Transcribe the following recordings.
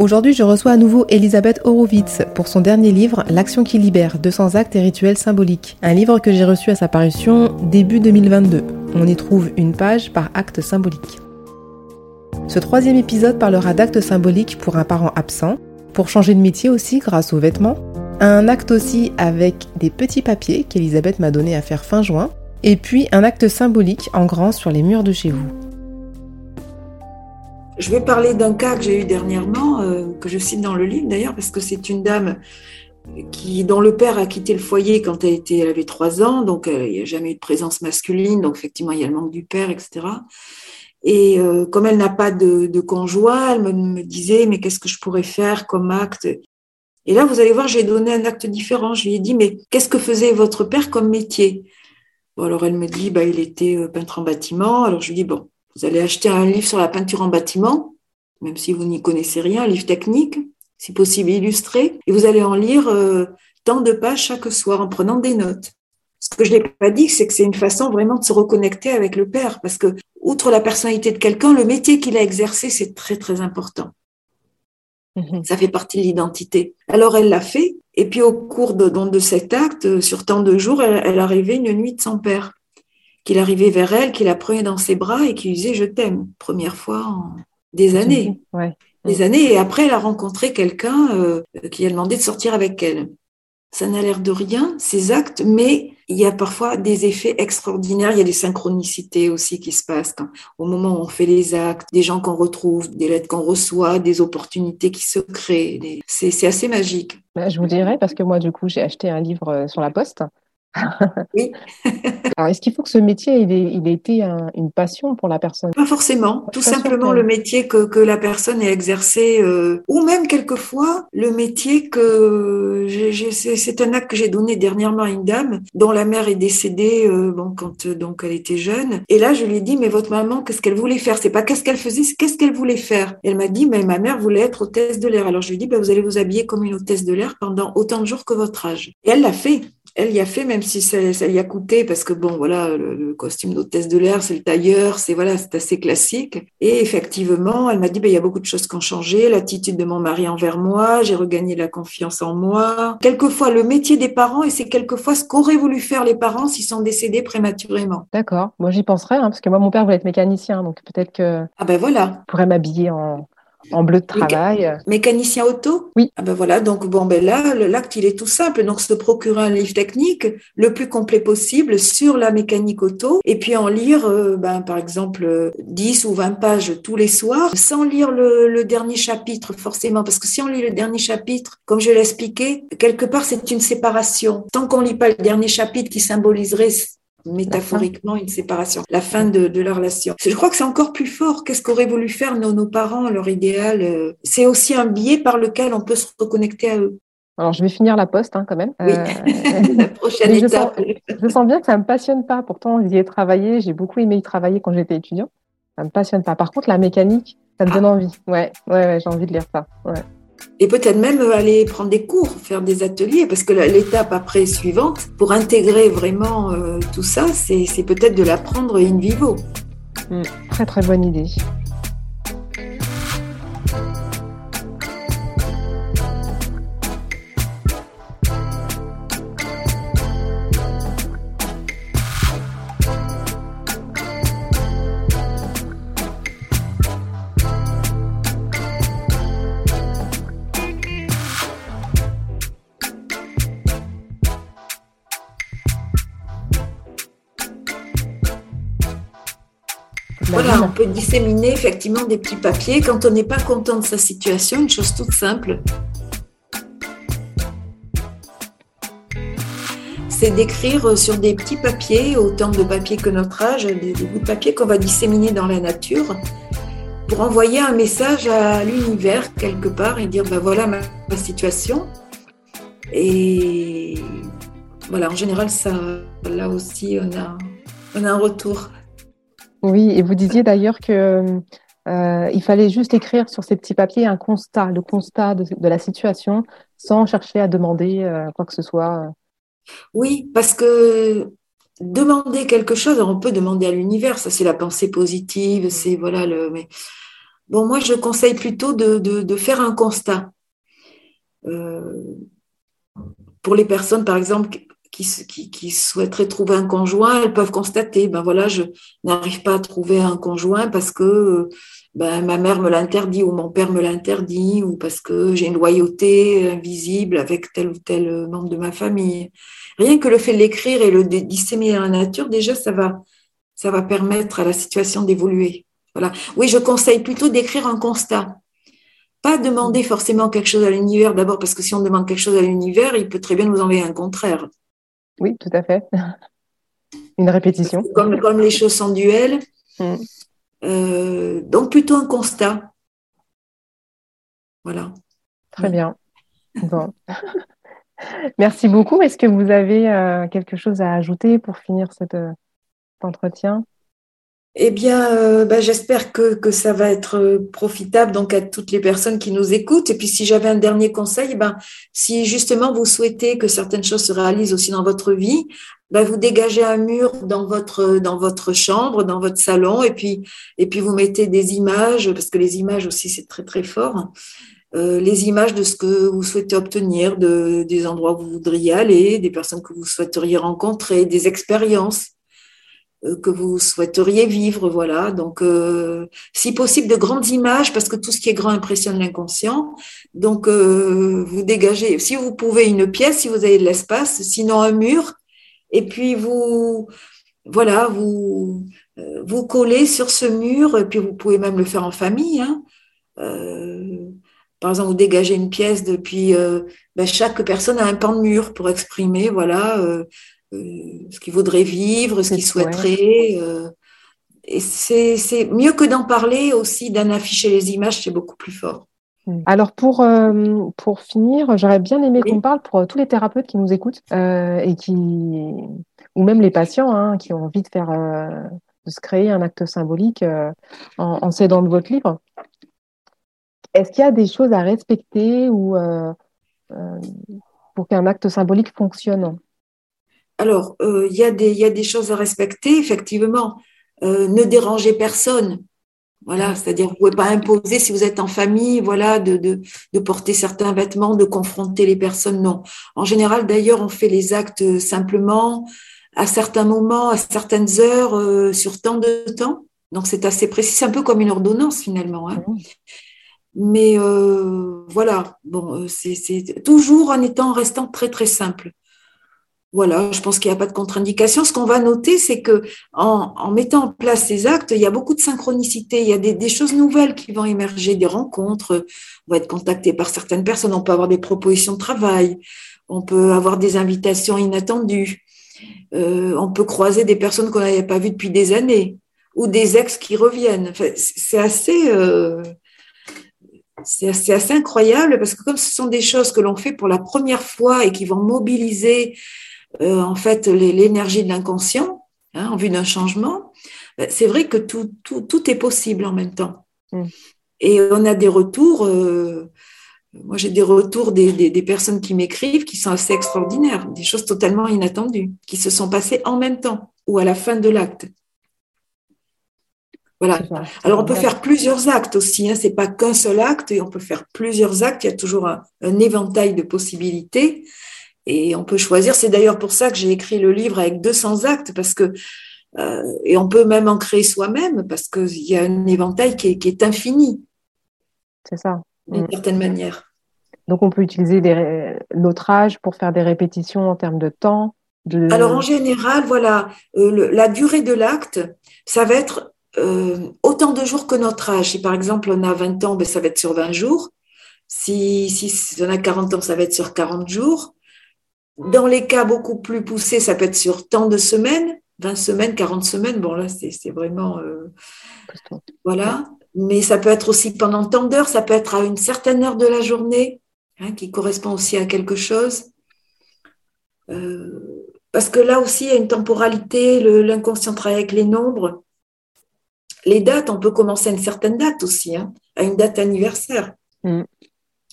Aujourd'hui, je reçois à nouveau Elisabeth Horowitz pour son dernier livre, L'action qui libère, 200 actes et rituels symboliques. Un livre que j'ai reçu à sa parution début 2022. On y trouve une page par acte symbolique. Ce troisième épisode parlera d'actes symboliques pour un parent absent, pour changer de métier aussi grâce aux vêtements, un acte aussi avec des petits papiers qu'Elisabeth m'a donné à faire fin juin, et puis un acte symbolique en grand sur les murs de chez vous. Je vais parler d'un cas que j'ai eu dernièrement, euh, que je cite dans le livre d'ailleurs, parce que c'est une dame qui, dont le père a quitté le foyer quand elle, avait trois ans, donc euh, il n'y a jamais eu de présence masculine, donc effectivement il y a le manque du père, etc. Et euh, comme elle n'a pas de, conjoint, elle me, disait mais qu'est-ce que je pourrais faire comme acte? Et là vous allez voir, j'ai donné un acte différent. Je lui ai dit mais qu'est-ce que faisait votre père comme métier? Alors elle me dit bah il était peintre en bâtiment. Alors je lui dis bon vous allez acheter un livre sur la peinture en bâtiment, même si vous n'y connaissez rien, un livre technique, si possible illustré, et vous allez en lire euh, tant de pages chaque soir en prenant des notes. Ce que je n'ai pas dit, c'est que c'est une façon vraiment de se reconnecter avec le père, parce que outre la personnalité de quelqu'un, le métier qu'il a exercé, c'est très très important. Mhm. Ça fait partie de l'identité. Alors elle l'a fait, et puis au cours de, de cet acte, sur tant de jours, elle, elle arrivait une nuit de son père qu'il arrivait vers elle, qu'il la prenait dans ses bras et qu'il disait je t'aime. Première fois en des années. Des années. Et après, elle a rencontré quelqu'un euh, qui a demandé de sortir avec elle. Ça n'a l'air de rien, ces actes, mais il y a parfois des effets extraordinaires. Il y a des synchronicités aussi qui se passent au moment où on fait les actes, des gens qu'on retrouve, des lettres qu'on reçoit, des opportunités qui se créent. C'est assez magique. Bah, je vous dirais, parce que moi, du coup, j'ai acheté un livre euh, sur la poste oui. Alors, est-ce qu'il faut que ce métier il ait, il été une passion pour la personne? Pas forcément. Tout simplement le métier que, que, la personne ait exercé, euh, ou même quelquefois le métier que c'est un acte que j'ai donné dernièrement à une dame dont la mère est décédée euh, bon quand euh, donc elle était jeune. Et là, je lui ai dit mais votre maman, qu'est-ce qu'elle voulait faire? C'est pas qu'est-ce qu'elle faisait, c'est qu'est-ce qu'elle voulait faire? elle m'a dit mais ma mère voulait être hôtesse de l'air. Alors je lui ai dit bah, vous allez vous habiller comme une hôtesse de l'air pendant autant de jours que votre âge. Et elle l'a fait elle y a fait, même si ça, ça y a coûté, parce que bon, voilà, le, costume d'hôtesse de l'air, c'est le tailleur, c'est voilà, c'est assez classique. Et effectivement, elle m'a dit, ben, il y a beaucoup de choses qui ont changé, l'attitude de mon mari envers moi, j'ai regagné la confiance en moi. Quelquefois, le métier des parents, et c'est quelquefois ce qu'auraient voulu faire les parents s'ils sont décédés prématurément. D'accord. Moi, j'y penserais, hein, parce que moi, mon père voulait être mécanicien, donc peut-être que. Ah ben voilà. pourrait m'habiller en en bleu de travail. Mécanicien auto Oui. Ah ben voilà, donc bon, ben là, l'acte, il est tout simple. Donc, se procurer un livre technique le plus complet possible sur la mécanique auto et puis en lire, euh, ben, par exemple, 10 ou 20 pages tous les soirs sans lire le, le, dernier chapitre, forcément. Parce que si on lit le dernier chapitre, comme je l'ai expliqué, quelque part, c'est une séparation. Tant qu'on lit pas le dernier chapitre qui symboliserait métaphoriquement une séparation, la fin de, de la relation. Je crois que c'est encore plus fort. Qu'est-ce qu'auraient voulu faire nos, nos parents, leur idéal euh, C'est aussi un biais par lequel on peut se reconnecter à eux. Alors, je vais finir la poste hein, quand même. Oui, euh, la prochaine étape. Je sens, bien que ça ne me passionne pas. Pourtant, j'y ai travaillé. J'ai beaucoup aimé y travailler quand j'étais étudiant. Ça ne me passionne pas. Par contre, la mécanique, ça me donne ah. envie. Ouais, ouais, ouais j'ai envie de lire ça. Ouais et peut-être même aller prendre des cours, faire des ateliers, parce que l'étape après suivante, pour intégrer vraiment euh, tout ça, c'est peut-être de l'apprendre in vivo. Très très bonne idée. Voilà, on peut disséminer effectivement des petits papiers quand on n'est pas content de sa situation, une chose toute simple. C'est d'écrire sur des petits papiers, autant de papiers que notre âge, des, bouts de papier qu'on va disséminer dans la nature pour envoyer un message à l'univers quelque part et dire ben voilà ma situation. Et voilà, en général, ça, là aussi, on a, on a un retour. Oui, et vous disiez d'ailleurs que euh, il fallait juste écrire sur ces petits papiers un constat, le constat de, la situation, sans chercher à demander euh, quoi que ce soit. Oui, parce que demander quelque chose, on peut demander à l'univers, ça c'est la pensée positive, c'est voilà le. Mais bon, moi je conseille plutôt de, faire un constat. Euh, pour les personnes, par exemple, qui, souhaiteraient trouver un conjoint, elles peuvent constater, ben voilà, je n'arrive pas à trouver un conjoint parce que ben, ma mère me l'interdit ou mon père me l'interdit ou parce que j'ai une loyauté invisible avec tel ou tel membre de ma famille. Rien que le fait de l'écrire et le disséminer dans la nature, déjà, ça va, ça va permettre à la situation d'évoluer. Voilà. Oui, je conseille plutôt d'écrire un constat. Pas demander forcément quelque chose à l'univers d'abord, parce que si on demande quelque chose à l'univers, il peut très bien nous envoyer un contraire. Oui, tout à fait. Une répétition. Comme, comme les choses sont duels. Mm. Euh, donc plutôt un constat. Voilà. Très bien. Bon. Merci beaucoup. Est-ce que vous avez euh, quelque chose à ajouter pour finir cet entretien? Eh bien, euh, bah, j'espère que, que, ça va être euh, profitable donc à toutes les personnes qui nous écoutent. Et puis, si j'avais un dernier conseil, ben, si justement vous souhaitez que certaines choses se réalisent aussi dans votre vie, ben, vous dégagez un mur dans votre dans votre chambre, dans votre salon, et puis et puis vous mettez des images parce que les images aussi c'est très très fort. Euh, les images de ce que vous souhaitez obtenir, de, des endroits où vous voudriez aller, des personnes que vous souhaiteriez rencontrer, des expériences. Euh, que vous souhaiteriez vivre, voilà. Donc, euh, si possible, de grandes images, parce que tout ce qui est grand impressionne l'inconscient. Donc, euh, vous dégagez, si vous pouvez, une pièce, si vous avez de l'espace, sinon un mur, et puis vous, voilà, vous, vous collez sur ce mur, et puis vous pouvez même le faire en famille. Hein. par exemple, vous dégagez une pièce depuis, ben, chaque personne a un pan de mur pour exprimer, voilà euh, ce qu'il voudrait vivre, ce qu'il souhaiterait. Euh, et c'est mieux que d'en parler aussi, d'en afficher les images, c'est beaucoup plus fort. Mm. Alors pour, euh, pour finir, j'aurais bien aimé qu'on parle pour tous les thérapeutes qui nous écoutent et qui ou même les patients hein, qui ont envie de faire de se créer un acte symbolique en, en s'aidant de votre livre. Est-ce qu'il y a des choses à respecter ou pour qu'un acte symbolique fonctionne? Alors, euh, il y, a des choses à respecter, effectivement. Euh, ne dérangez personne. Voilà, c'est-à-dire vous ne pouvez pas imposer si vous êtes en famille, voilà, de, porter certains vêtements, de confronter les personnes. Non. En général, d'ailleurs, on fait les actes simplement à certains moments, à certaines heures, euh, sur tant de temps. Donc c'est assez précis. C'est un peu comme une ordonnance finalement. Hein. Mais voilà, bon, c'est toujours en étant en restant très très simple. Voilà, je pense qu'il n'y a pas de contre-indication. Ce qu'on va noter, c'est que en, mettant en place ces actes, il y a beaucoup de synchronicité. Il y a des, choses nouvelles qui vont émerger, des rencontres. On va être contacté par certaines personnes. On peut avoir des propositions de travail. On peut avoir des invitations inattendues. Euh, on peut croiser des personnes qu'on n'avait pas vues depuis des années ou des ex qui reviennent. c'est assez. Euh, c'est assez, assez, incroyable parce que comme ce sont des choses que l'on fait pour la première fois et qui vont mobiliser euh, en fait l'énergie de l'inconscient hein, en vue d'un changement, ben, c'est vrai que tout, tout, tout, est possible en même temps. Mm. Et on a des retours, euh, moi j'ai des retours des, des, des personnes qui m'écrivent qui sont assez extraordinaires, des choses totalement inattendues, qui se sont passées en même temps ou à la fin de l'acte. Voilà. Alors on peut faire plusieurs actes aussi, hein. c'est pas qu'un seul acte, et on peut faire plusieurs actes. Il y a toujours un, un éventail de possibilités. Et on peut choisir. C'est d'ailleurs pour ça que j'ai écrit le livre avec 200 actes, parce que euh, et on peut même en créer soi-même, parce qu'il y a un éventail qui est, infini. C'est ça. D'une mm. certaine manière. Donc on peut utiliser notre âge pour faire des répétitions en termes de temps. Alors en général, voilà, euh, la durée de l'acte, ça va être euh, autant de jours que notre âge. Si par exemple on a 20 ans, ben, ça va être sur 20 jours. Si, si on a 40 ans, ça va être sur 40 jours. Dans les cas beaucoup plus poussés, ça peut être sur tant de semaines, 20 semaines, 40 semaines. Bon, là, c'est vraiment. Euh, voilà. Mais ça peut être aussi pendant tant d'heures, ça peut être à une certaine heure de la journée, hein, qui correspond aussi à quelque chose. Euh, parce que là aussi, il y a une temporalité, l'inconscient travaille avec les nombres. Les dates, on peut commencer à une certaine date aussi, hein, à une date anniversaire. Mm.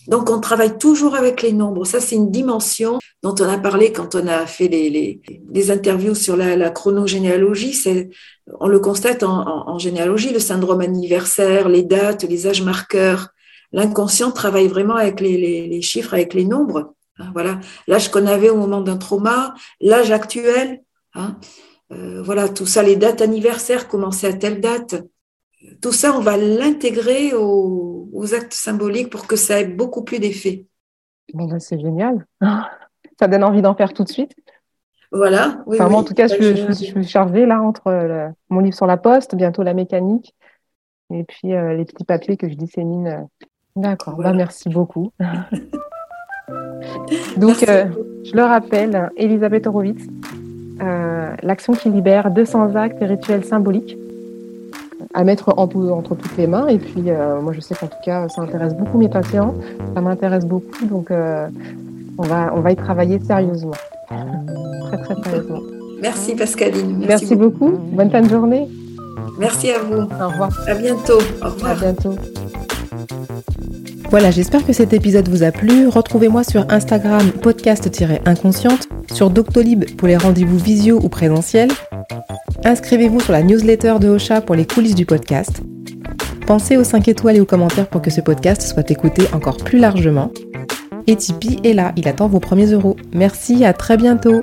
Donc, on travaille toujours avec les nombres. Ça, c'est une dimension dont on a parlé quand on a fait les, les, interviews sur la, la chronogénéalogie. On le constate en, en, généalogie, le syndrome anniversaire, les dates, les âges marqueurs. L'inconscient travaille vraiment avec les, les, chiffres, avec les nombres. Hein, voilà, l'âge qu'on avait au moment d'un trauma, l'âge actuel. Hein, euh, voilà, tout ça, les dates anniversaires, commencer à telle date tout ça, on va l'intégrer aux, actes symboliques pour que ça ait beaucoup plus d'effet. Bon, ben, c'est génial. Ça donne envie d'en faire tout de suite. Voilà. Oui, en tout cas, je, suis chargée là entre mon livre sur la poste, bientôt la mécanique, et puis euh, les petits papiers que je dissémine. D'accord. Ben, merci beaucoup. Donc, euh, je le rappelle, Elisabeth Horowitz, euh, l'action qui libère 200 actes et rituels symboliques à mettre entre toutes les mains. Et puis, euh, moi, je sais qu'en tout cas, ça intéresse beaucoup mes patients. Ça m'intéresse beaucoup. Donc, euh, on, va, on va y travailler sérieusement. Très, très sérieusement. Merci, Pascaline. Merci, beaucoup. Bonne fin de journée. Merci à vous. Au revoir. À bientôt. Au revoir. À bientôt. Voilà, j'espère que cet épisode vous a plu. Retrouvez-moi sur Instagram podcast-inconsciente, sur Doctolib pour les rendez-vous visio ou présentiels. Inscrivez-vous sur la newsletter de Ocha pour les coulisses du podcast. Pensez aux 5 étoiles et aux commentaires pour que ce podcast soit écouté encore plus largement. Et Tipeee est là, il attend vos premiers euros. Merci, à très bientôt